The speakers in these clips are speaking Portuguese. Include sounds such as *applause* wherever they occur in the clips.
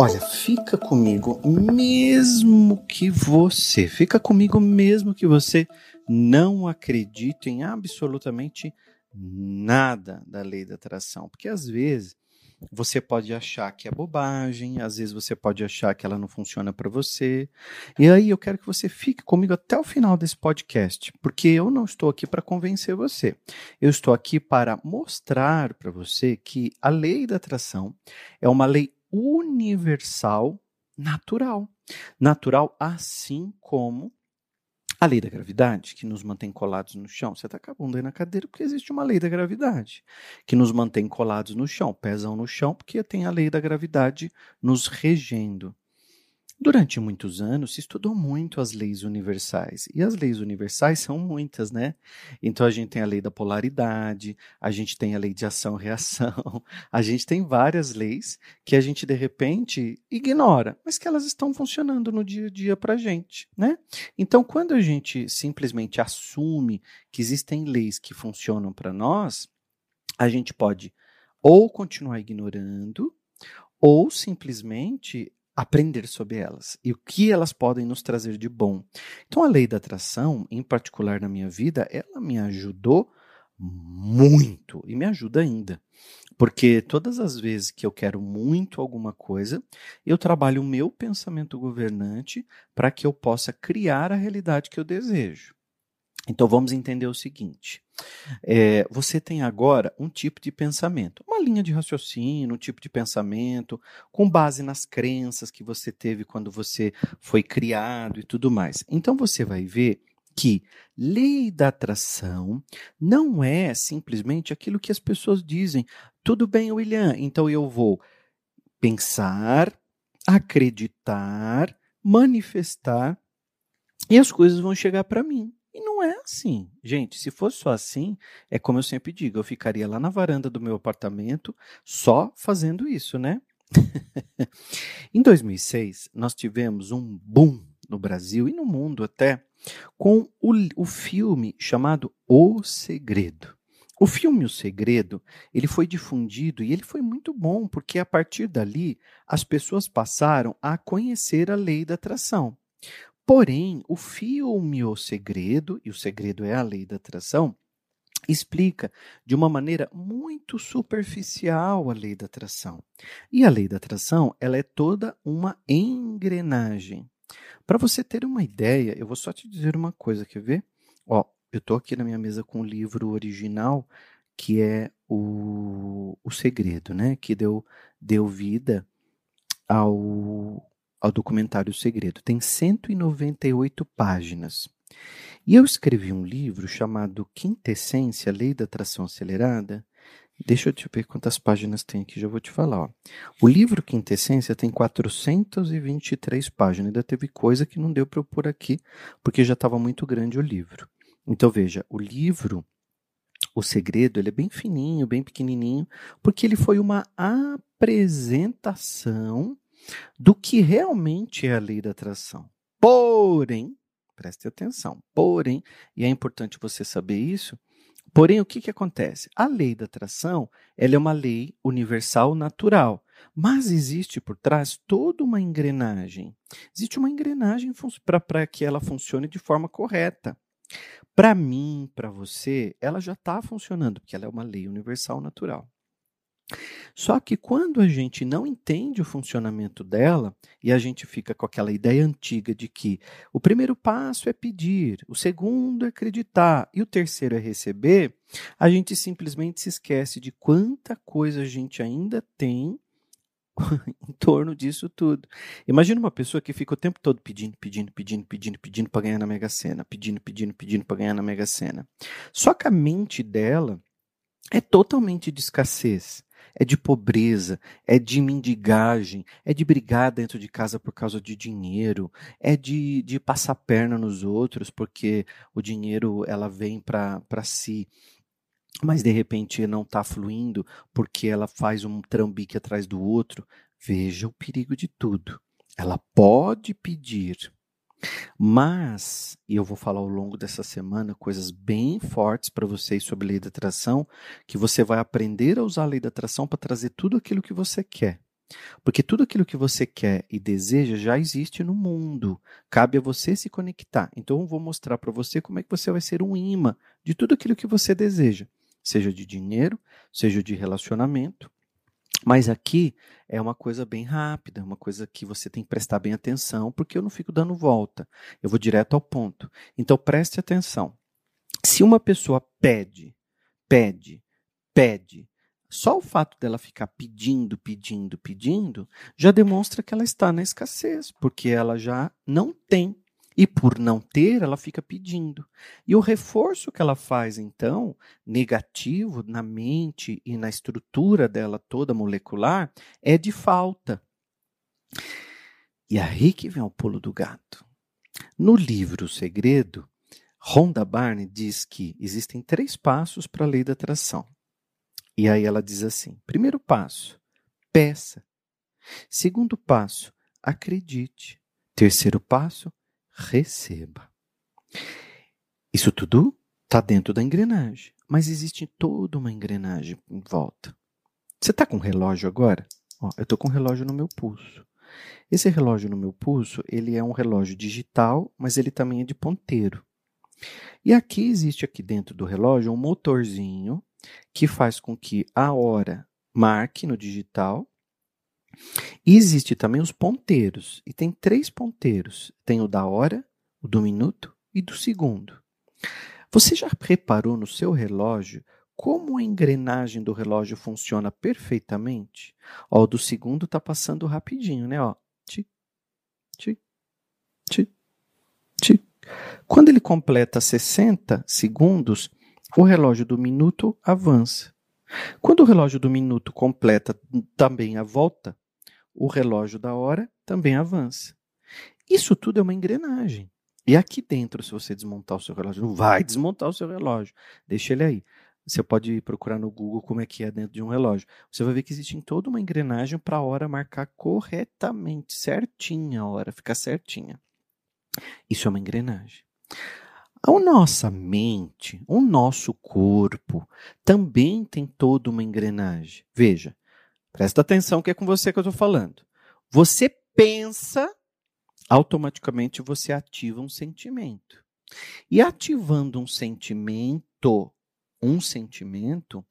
Olha, fica comigo mesmo que você, fica comigo mesmo que você não acredite em absolutamente nada da lei da atração, porque às vezes você pode achar que é bobagem, às vezes você pode achar que ela não funciona para você. E aí eu quero que você fique comigo até o final desse podcast, porque eu não estou aqui para convencer você. Eu estou aqui para mostrar para você que a lei da atração é uma lei universal natural. Natural assim como a lei da gravidade, que nos mantém colados no chão. Você está com a bunda aí na cadeira porque existe uma lei da gravidade, que nos mantém colados no chão, pesam no chão porque tem a lei da gravidade nos regendo. Durante muitos anos se estudou muito as leis universais. E as leis universais são muitas, né? Então a gente tem a lei da polaridade, a gente tem a lei de ação-reação, *laughs* a gente tem várias leis que a gente de repente ignora, mas que elas estão funcionando no dia a dia para a gente, né? Então quando a gente simplesmente assume que existem leis que funcionam para nós, a gente pode ou continuar ignorando, ou simplesmente aprender sobre elas e o que elas podem nos trazer de bom. Então, a lei da atração, em particular na minha vida, ela me ajudou muito e me ajuda ainda. Porque todas as vezes que eu quero muito alguma coisa, eu trabalho o meu pensamento governante para que eu possa criar a realidade que eu desejo. Então vamos entender o seguinte: é, você tem agora um tipo de pensamento, uma linha de raciocínio, um tipo de pensamento, com base nas crenças que você teve quando você foi criado e tudo mais. Então você vai ver que lei da atração não é simplesmente aquilo que as pessoas dizem. Tudo bem, William, então eu vou pensar, acreditar, manifestar e as coisas vão chegar para mim. Não é assim. Gente, se fosse só assim, é como eu sempre digo, eu ficaria lá na varanda do meu apartamento só fazendo isso, né? *laughs* em 2006, nós tivemos um boom no Brasil e no mundo até com o, o filme chamado O Segredo. O filme O Segredo, ele foi difundido e ele foi muito bom, porque a partir dali as pessoas passaram a conhecer a lei da atração. Porém, o filme O Segredo, e o segredo é a lei da atração, explica de uma maneira muito superficial a lei da atração. E a lei da atração, ela é toda uma engrenagem. Para você ter uma ideia, eu vou só te dizer uma coisa, quer ver? Ó, eu estou aqui na minha mesa com o livro original, que é o, o Segredo, né? Que deu, deu vida ao, ao documentário Segredo. Tem 198 páginas. E eu escrevi um livro chamado Quintessência, Lei da Atração Acelerada. Deixa eu te ver quantas páginas tem aqui, já vou te falar. Ó. O livro Quintessência tem 423 páginas. Ainda teve coisa que não deu para eu pôr aqui, porque já estava muito grande o livro. Então veja, o livro o segredo ele é bem fininho, bem pequenininho, porque ele foi uma apresentação do que realmente é a lei da atração. Porém, preste atenção, porém, e é importante você saber isso, porém o que, que acontece? A lei da atração ela é uma lei universal natural, mas existe por trás toda uma engrenagem. Existe uma engrenagem para que ela funcione de forma correta. Para mim, para você, ela já está funcionando, porque ela é uma lei universal natural. Só que quando a gente não entende o funcionamento dela e a gente fica com aquela ideia antiga de que o primeiro passo é pedir, o segundo é acreditar e o terceiro é receber, a gente simplesmente se esquece de quanta coisa a gente ainda tem *laughs* em torno disso tudo. Imagina uma pessoa que fica o tempo todo pedindo, pedindo, pedindo, pedindo, pedindo para ganhar na Mega Sena, pedindo, pedindo, pedindo para ganhar na Mega Sena. Só que a mente dela é totalmente de escassez é de pobreza, é de mendigagem, é de brigar dentro de casa por causa de dinheiro, é de, de passar perna nos outros porque o dinheiro ela vem para si mas de repente não está fluindo porque ela faz um trambique atrás do outro. Veja o perigo de tudo. Ela pode pedir, mas, e eu vou falar ao longo dessa semana coisas bem fortes para vocês sobre lei da atração, que você vai aprender a usar a lei da atração para trazer tudo aquilo que você quer. Porque tudo aquilo que você quer e deseja já existe no mundo. Cabe a você se conectar. Então eu vou mostrar para você como é que você vai ser um imã de tudo aquilo que você deseja, seja de dinheiro, seja de relacionamento. Mas aqui é uma coisa bem rápida, uma coisa que você tem que prestar bem atenção, porque eu não fico dando volta. Eu vou direto ao ponto. Então preste atenção. Se uma pessoa pede, pede, pede, só o fato dela ficar pedindo, pedindo, pedindo, já demonstra que ela está na escassez, porque ela já não tem. E por não ter, ela fica pedindo. E o reforço que ela faz, então, negativo na mente e na estrutura dela toda molecular, é de falta. E aí que vem o pulo do gato. No livro O Segredo, Rhonda Barney diz que existem três passos para a lei da atração. E aí ela diz assim: primeiro passo, peça. Segundo passo, acredite. Terceiro passo, receba. Isso tudo está dentro da engrenagem, mas existe toda uma engrenagem em volta. Você está com um relógio agora? Ó, eu estou com um relógio no meu pulso. Esse relógio no meu pulso, ele é um relógio digital, mas ele também é de ponteiro. E aqui existe aqui dentro do relógio um motorzinho que faz com que a hora marque no digital. E existe também os ponteiros. E tem três ponteiros. Tem o da hora, o do minuto e do segundo. Você já reparou no seu relógio como a engrenagem do relógio funciona perfeitamente? Ó, o do segundo está passando rapidinho, né? Ó. Quando ele completa 60 segundos, o relógio do minuto avança. Quando o relógio do minuto completa também a volta, o relógio da hora também avança. Isso tudo é uma engrenagem. E aqui dentro, se você desmontar o seu relógio, não vai desmontar o seu relógio, deixa ele aí. Você pode procurar no Google como é que é dentro de um relógio. Você vai ver que existe toda uma engrenagem para a hora marcar corretamente, certinha a hora, ficar certinha. Isso é uma engrenagem. A nossa mente, o nosso corpo, também tem toda uma engrenagem. Veja, presta atenção que é com você que eu estou falando. Você pensa, automaticamente você ativa um sentimento. E ativando um sentimento, um sentimento,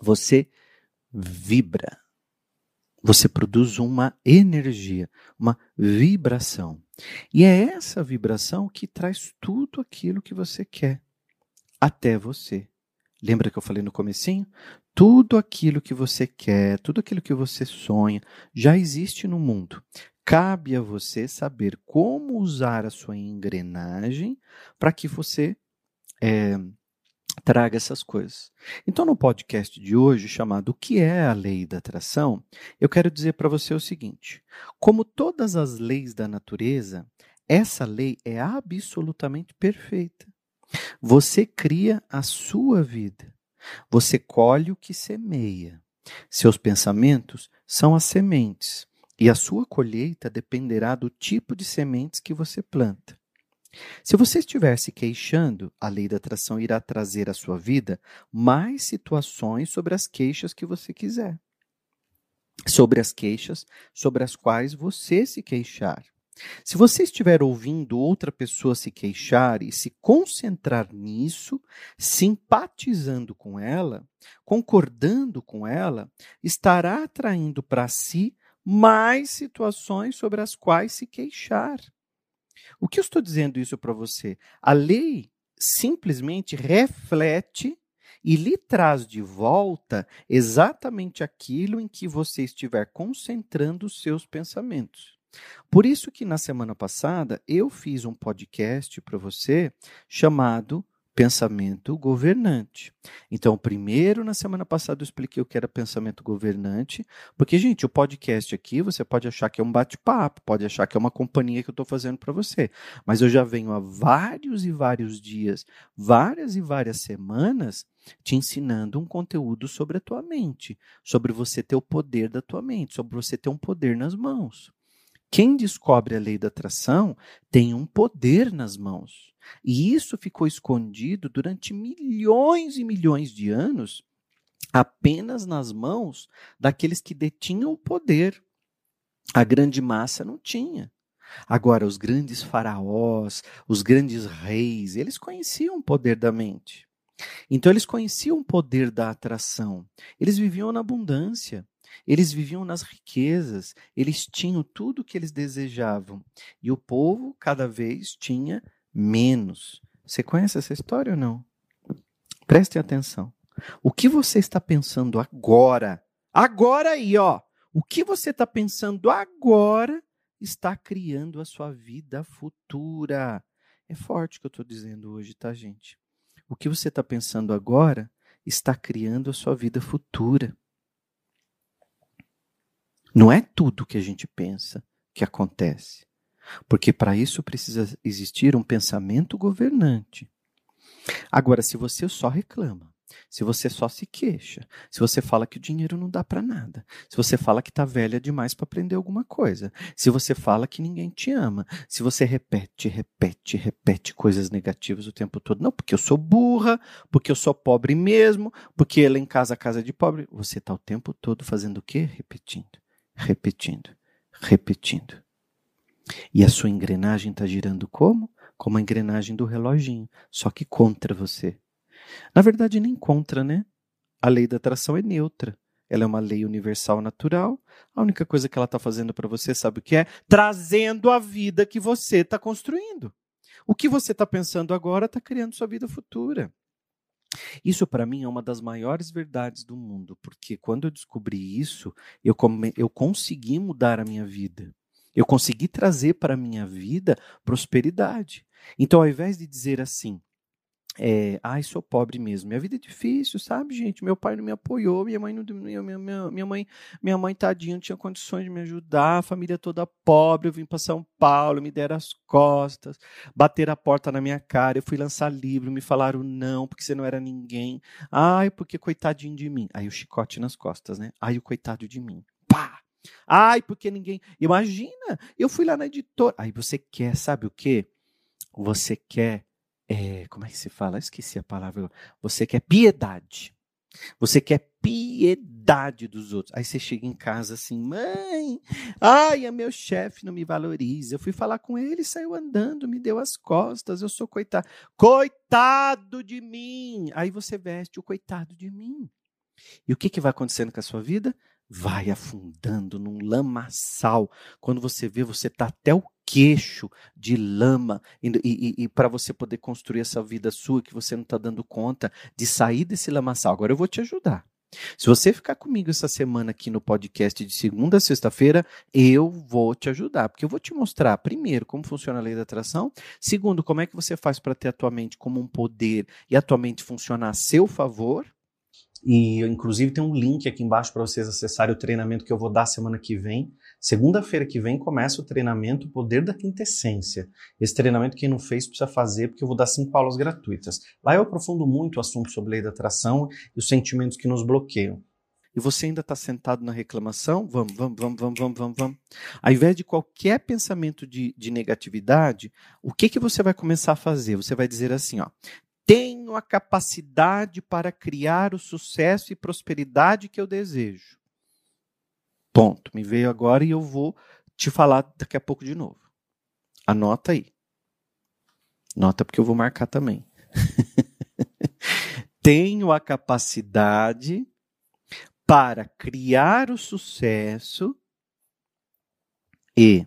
você vibra. Você produz uma energia, uma vibração. E é essa vibração que traz tudo aquilo que você quer até você. Lembra que eu falei no comecinho? Tudo aquilo que você quer, tudo aquilo que você sonha, já existe no mundo. Cabe a você saber como usar a sua engrenagem para que você é, traga essas coisas. Então, no podcast de hoje, chamado O que é a lei da atração, eu quero dizer para você o seguinte: como todas as leis da natureza, essa lei é absolutamente perfeita. Você cria a sua vida. Você colhe o que semeia. Seus pensamentos são as sementes, e a sua colheita dependerá do tipo de sementes que você planta. Se você estiver se queixando, a lei da atração irá trazer à sua vida mais situações sobre as queixas que você quiser. Sobre as queixas sobre as quais você se queixar. Se você estiver ouvindo outra pessoa se queixar e se concentrar nisso, simpatizando com ela, concordando com ela, estará atraindo para si mais situações sobre as quais se queixar. O que eu estou dizendo isso para você? A lei simplesmente reflete e lhe traz de volta exatamente aquilo em que você estiver concentrando os seus pensamentos. Por isso que na semana passada eu fiz um podcast para você chamado pensamento governante. Então, primeiro, na semana passada, eu expliquei o que era pensamento governante, porque, gente, o podcast aqui você pode achar que é um bate-papo, pode achar que é uma companhia que eu estou fazendo para você, mas eu já venho há vários e vários dias, várias e várias semanas, te ensinando um conteúdo sobre a tua mente, sobre você ter o poder da tua mente, sobre você ter um poder nas mãos. Quem descobre a lei da atração tem um poder nas mãos. E isso ficou escondido durante milhões e milhões de anos apenas nas mãos daqueles que detinham o poder. A grande massa não tinha. Agora, os grandes faraós, os grandes reis, eles conheciam o poder da mente. Então, eles conheciam o poder da atração. Eles viviam na abundância. Eles viviam nas riquezas. Eles tinham tudo o que eles desejavam. E o povo, cada vez, tinha menos. Você conhece essa história ou não? Prestem atenção. O que você está pensando agora? Agora aí, ó. O que você está pensando agora está criando a sua vida futura. É forte o que eu estou dizendo hoje, tá, gente? O que você está pensando agora está criando a sua vida futura. Não é tudo que a gente pensa que acontece. Porque para isso precisa existir um pensamento governante. Agora, se você só reclama, se você só se queixa, se você fala que o dinheiro não dá para nada, se você fala que tá velha demais para aprender alguma coisa, se você fala que ninguém te ama, se você repete, repete, repete coisas negativas o tempo todo, não, porque eu sou burra, porque eu sou pobre mesmo, porque ela em casa casa de pobre, você tá o tempo todo fazendo o quê? Repetindo, repetindo, repetindo. E a sua engrenagem está girando como? Como a engrenagem do reloginho, só que contra você. Na verdade, nem contra, né? A lei da atração é neutra. Ela é uma lei universal natural. A única coisa que ela está fazendo para você, sabe o que é? Trazendo a vida que você está construindo. O que você está pensando agora está criando sua vida futura. Isso para mim é uma das maiores verdades do mundo, porque quando eu descobri isso, eu, come, eu consegui mudar a minha vida. Eu consegui trazer para a minha vida prosperidade. Então, ao invés de dizer assim, é, ai, sou pobre mesmo. Minha vida é difícil, sabe, gente? Meu pai não me apoiou, minha mãe não, minha, minha, minha mãe, minha mãe tadinha não tinha condições de me ajudar, a família toda pobre, eu vim para São Paulo, me deram as costas, bateram a porta na minha cara, eu fui lançar livro, me falaram não, porque você não era ninguém. Ai, porque coitadinho de mim. Aí o chicote nas costas, né? Ai, o coitado de mim. Pá! Ai, porque ninguém. Imagina, eu fui lá na editora. Aí você quer, sabe o quê? Você quer é, como é que se fala? esqueci a palavra. Você quer piedade. Você quer piedade dos outros. Aí você chega em casa assim, mãe, ai, é meu chefe não me valoriza. Eu fui falar com ele, saiu andando, me deu as costas, eu sou coitado. Coitado de mim! Aí você veste o coitado de mim. E o que, que vai acontecendo com a sua vida? Vai afundando num lamaçal. Quando você vê, você está até o queixo de lama e, e, e para você poder construir essa vida sua que você não está dando conta de sair desse lamaçal. Agora eu vou te ajudar. Se você ficar comigo essa semana aqui no podcast de segunda a sexta-feira, eu vou te ajudar, porque eu vou te mostrar, primeiro, como funciona a lei da atração, segundo, como é que você faz para ter a tua mente como um poder e a tua mente funcionar a seu favor, e inclusive tem um link aqui embaixo para vocês acessarem o treinamento que eu vou dar semana que vem. Segunda-feira que vem começa o treinamento Poder da Quintessência. Esse treinamento quem não fez precisa fazer porque eu vou dar cinco aulas gratuitas. Lá eu aprofundo muito o assunto sobre lei da atração e os sentimentos que nos bloqueiam. E você ainda está sentado na reclamação? Vamos, vamos, vamos, vamos, vamos, vamos, vamos. Ao invés de qualquer pensamento de, de negatividade, o que, que você vai começar a fazer? Você vai dizer assim, ó, tenho a capacidade para criar o sucesso e prosperidade que eu desejo. Ponto. Me veio agora e eu vou te falar daqui a pouco de novo. Anota aí. Nota porque eu vou marcar também. *laughs* tenho a capacidade para criar o sucesso e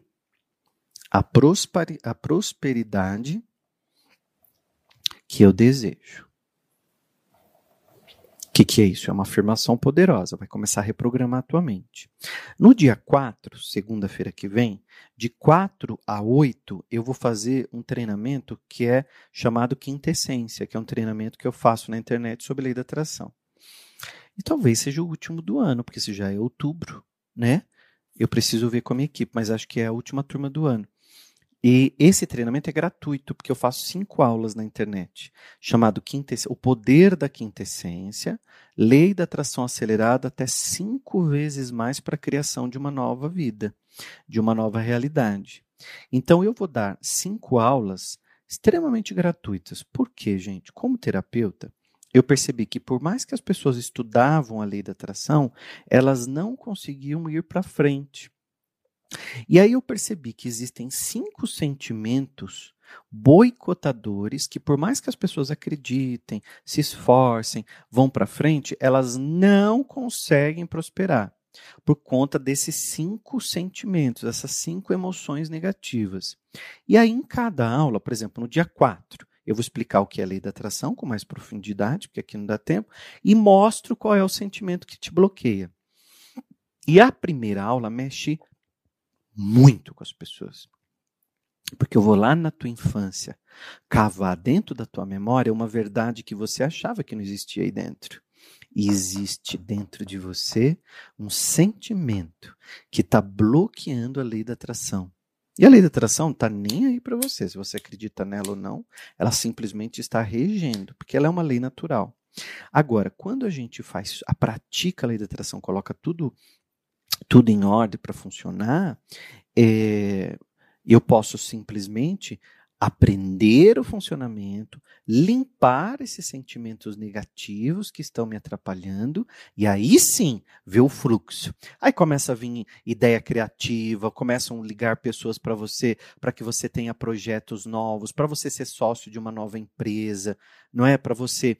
a, prosperidade que eu desejo. O que, que é isso? É uma afirmação poderosa, vai começar a reprogramar a tua mente. No dia 4, segunda-feira que vem, de 4 a 8, eu vou fazer um treinamento que é chamado Quintessência, que é um treinamento que eu faço na internet sobre lei da atração. E talvez seja o último do ano, porque se já é outubro, né? Eu preciso ver com a minha equipe, mas acho que é a última turma do ano. E esse treinamento é gratuito, porque eu faço cinco aulas na internet, chamado O Poder da Quintessência, Lei da Atração Acelerada, até cinco vezes mais para a criação de uma nova vida, de uma nova realidade. Então, eu vou dar cinco aulas extremamente gratuitas. Por quê, gente? Como terapeuta, eu percebi que por mais que as pessoas estudavam a lei da atração, elas não conseguiam ir para frente. E aí eu percebi que existem cinco sentimentos boicotadores que, por mais que as pessoas acreditem, se esforcem, vão para frente, elas não conseguem prosperar por conta desses cinco sentimentos, essas cinco emoções negativas. E aí, em cada aula, por exemplo, no dia 4, eu vou explicar o que é a lei da atração com mais profundidade, porque aqui não dá tempo, e mostro qual é o sentimento que te bloqueia. E a primeira aula mexe muito com as pessoas. Porque eu vou lá na tua infância cavar dentro da tua memória uma verdade que você achava que não existia aí dentro. E existe dentro de você um sentimento que está bloqueando a lei da atração. E a lei da atração não está nem aí para você, se você acredita nela ou não, ela simplesmente está regendo, porque ela é uma lei natural. Agora, quando a gente faz, a pratica a lei da atração, coloca tudo tudo em ordem para funcionar, é, eu posso simplesmente aprender o funcionamento, limpar esses sentimentos negativos que estão me atrapalhando e aí sim ver o fluxo. Aí começa a vir ideia criativa, começam a ligar pessoas para você, para que você tenha projetos novos, para você ser sócio de uma nova empresa, não é para você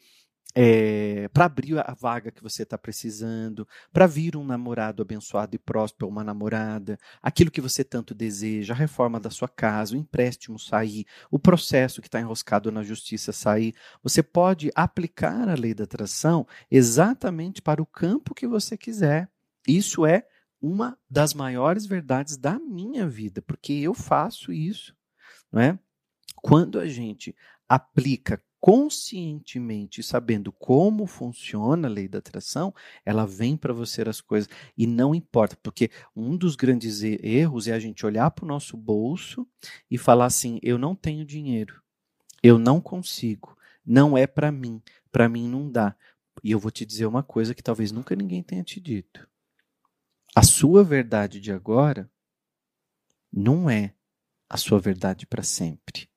é, para abrir a vaga que você está precisando, para vir um namorado abençoado e próspero, uma namorada, aquilo que você tanto deseja, a reforma da sua casa, o empréstimo sair, o processo que está enroscado na justiça sair. Você pode aplicar a lei da atração exatamente para o campo que você quiser. Isso é uma das maiores verdades da minha vida, porque eu faço isso, não é? Quando a gente aplica conscientemente, sabendo como funciona a lei da atração, ela vem para você as coisas e não importa, porque um dos grandes erros é a gente olhar para o nosso bolso e falar assim: eu não tenho dinheiro, eu não consigo, não é para mim, para mim não dá. E eu vou te dizer uma coisa que talvez nunca ninguém tenha te dito. A sua verdade de agora não é a sua verdade para sempre.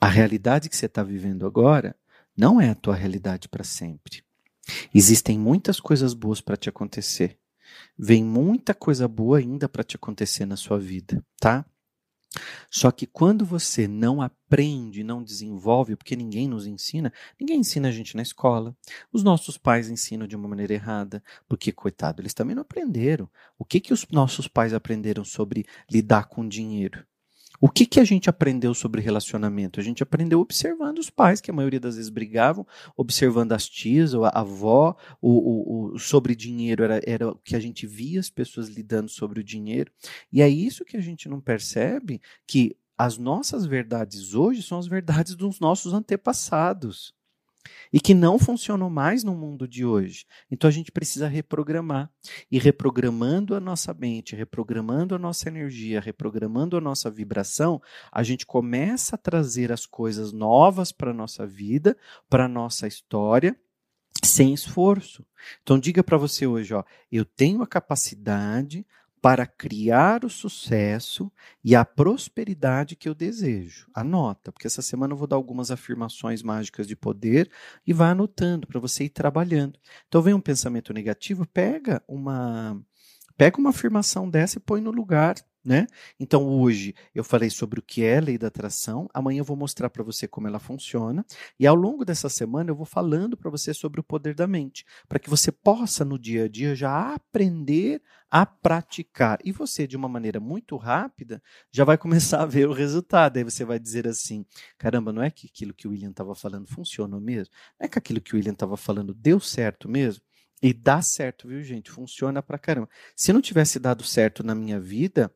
A realidade que você está vivendo agora não é a tua realidade para sempre. Existem muitas coisas boas para te acontecer. Vem muita coisa boa ainda para te acontecer na sua vida, tá? Só que quando você não aprende, não desenvolve, porque ninguém nos ensina, ninguém ensina a gente na escola. Os nossos pais ensinam de uma maneira errada, porque, coitado, eles também não aprenderam. O que, que os nossos pais aprenderam sobre lidar com dinheiro? O que, que a gente aprendeu sobre relacionamento? A gente aprendeu observando os pais, que a maioria das vezes brigavam, observando as tias, a avó, o, o, o, sobre dinheiro era, era o que a gente via as pessoas lidando sobre o dinheiro. E é isso que a gente não percebe, que as nossas verdades hoje são as verdades dos nossos antepassados e que não funcionam mais no mundo de hoje. Então a gente precisa reprogramar. E reprogramando a nossa mente, reprogramando a nossa energia, reprogramando a nossa vibração, a gente começa a trazer as coisas novas para a nossa vida, para a nossa história sem esforço. Então diga para você hoje, ó, eu tenho a capacidade para criar o sucesso e a prosperidade que eu desejo. Anota, porque essa semana eu vou dar algumas afirmações mágicas de poder e vá anotando para você ir trabalhando. Então vem um pensamento negativo, pega uma pega uma afirmação dessa e põe no lugar né? Então hoje eu falei sobre o que é a lei da atração, amanhã eu vou mostrar para você como ela funciona e ao longo dessa semana eu vou falando para você sobre o poder da mente, para que você possa no dia a dia já aprender a praticar e você de uma maneira muito rápida já vai começar a ver o resultado. Aí você vai dizer assim: caramba, não é que aquilo que o William estava falando funcionou mesmo? Não é que aquilo que o William estava falando deu certo mesmo? E dá certo, viu, gente? Funciona pra caramba. Se não tivesse dado certo na minha vida,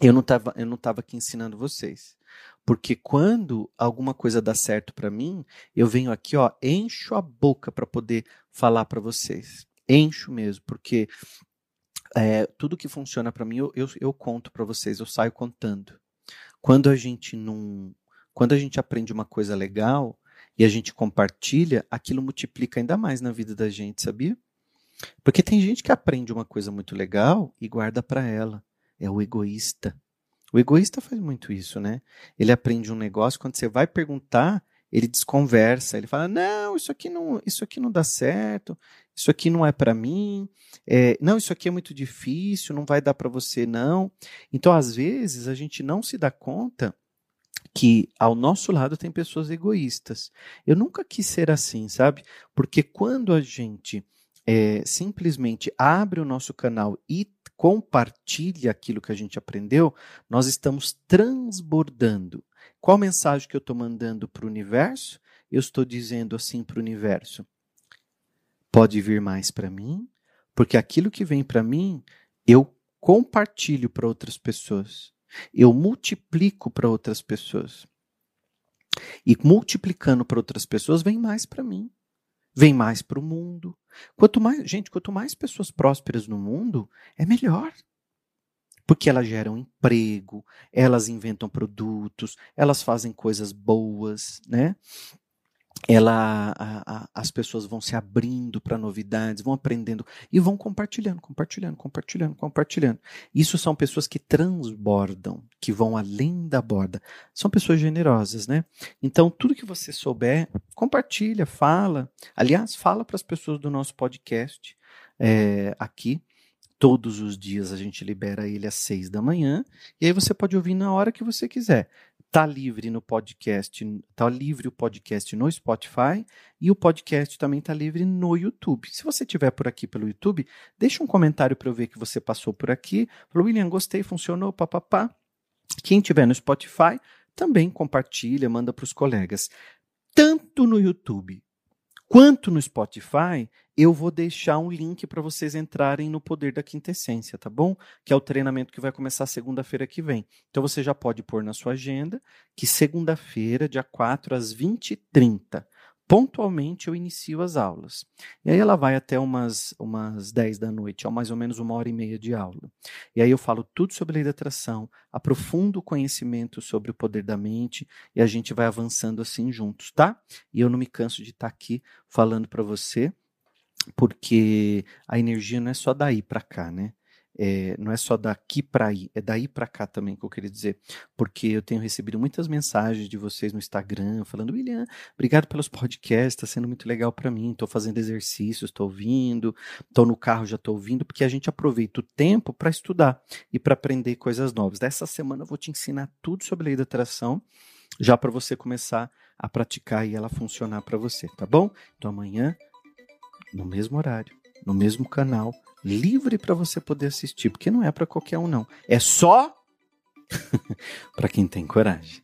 eu não estava eu não tava aqui ensinando vocês. Porque quando alguma coisa dá certo para mim, eu venho aqui, ó, encho a boca para poder falar para vocês. Encho mesmo, porque é, tudo que funciona para mim eu, eu, eu conto para vocês, eu saio contando. Quando a gente não, quando a gente aprende uma coisa legal e a gente compartilha, aquilo multiplica ainda mais na vida da gente, sabia? Porque tem gente que aprende uma coisa muito legal e guarda para ela é o egoísta. O egoísta faz muito isso, né? Ele aprende um negócio, quando você vai perguntar, ele desconversa, ele fala: "Não, isso aqui não, isso aqui não dá certo, isso aqui não é para mim, é, não, isso aqui é muito difícil, não vai dar para você não". Então, às vezes, a gente não se dá conta que ao nosso lado tem pessoas egoístas. Eu nunca quis ser assim, sabe? Porque quando a gente é, simplesmente abre o nosso canal e compartilha aquilo que a gente aprendeu, nós estamos transbordando. Qual mensagem que eu estou mandando para o universo? Eu estou dizendo assim para o universo: pode vir mais para mim, porque aquilo que vem para mim, eu compartilho para outras pessoas. Eu multiplico para outras pessoas. E multiplicando para outras pessoas, vem mais para mim. Vem mais para o mundo. Quanto mais, gente, quanto mais pessoas prósperas no mundo, é melhor. Porque elas geram emprego, elas inventam produtos, elas fazem coisas boas, né? Ela, a, a, as pessoas vão se abrindo para novidades, vão aprendendo e vão compartilhando, compartilhando, compartilhando, compartilhando. Isso são pessoas que transbordam, que vão além da borda. São pessoas generosas, né? Então, tudo que você souber, compartilha, fala. Aliás, fala para as pessoas do nosso podcast é, aqui. Todos os dias a gente libera ele às seis da manhã. E aí você pode ouvir na hora que você quiser. Tá livre no podcast, tá livre o podcast no Spotify e o podcast também tá livre no YouTube. Se você estiver por aqui pelo YouTube, deixa um comentário para eu ver que você passou por aqui. Falou, William, gostei, funcionou, papapá. Quem tiver no Spotify, também compartilha, manda para os colegas. Tanto no YouTube quanto no Spotify, eu vou deixar um link para vocês entrarem no Poder da Quintessência, tá bom? Que é o treinamento que vai começar segunda-feira que vem. Então você já pode pôr na sua agenda que segunda-feira, dia 4 às 20h30, pontualmente eu inicio as aulas. E aí ela vai até umas, umas 10 da noite, é mais ou menos uma hora e meia de aula. E aí eu falo tudo sobre lei da atração, aprofundo o conhecimento sobre o poder da mente e a gente vai avançando assim juntos, tá? E eu não me canso de estar tá aqui falando para você, porque a energia não é só daí para cá, né? É, não é só daqui para aí, é daí para cá também que eu queria dizer, porque eu tenho recebido muitas mensagens de vocês no Instagram falando, William, obrigado pelos podcasts, está sendo muito legal para mim, estou fazendo exercícios, estou ouvindo, estou no carro já estou ouvindo, porque a gente aproveita o tempo para estudar e para aprender coisas novas. Dessa semana eu vou te ensinar tudo sobre a lei da atração, já para você começar a praticar e ela funcionar para você, tá bom? Então amanhã, no mesmo horário, no mesmo canal, livre para você poder assistir, porque não é para qualquer um não. É só *laughs* para quem tem coragem.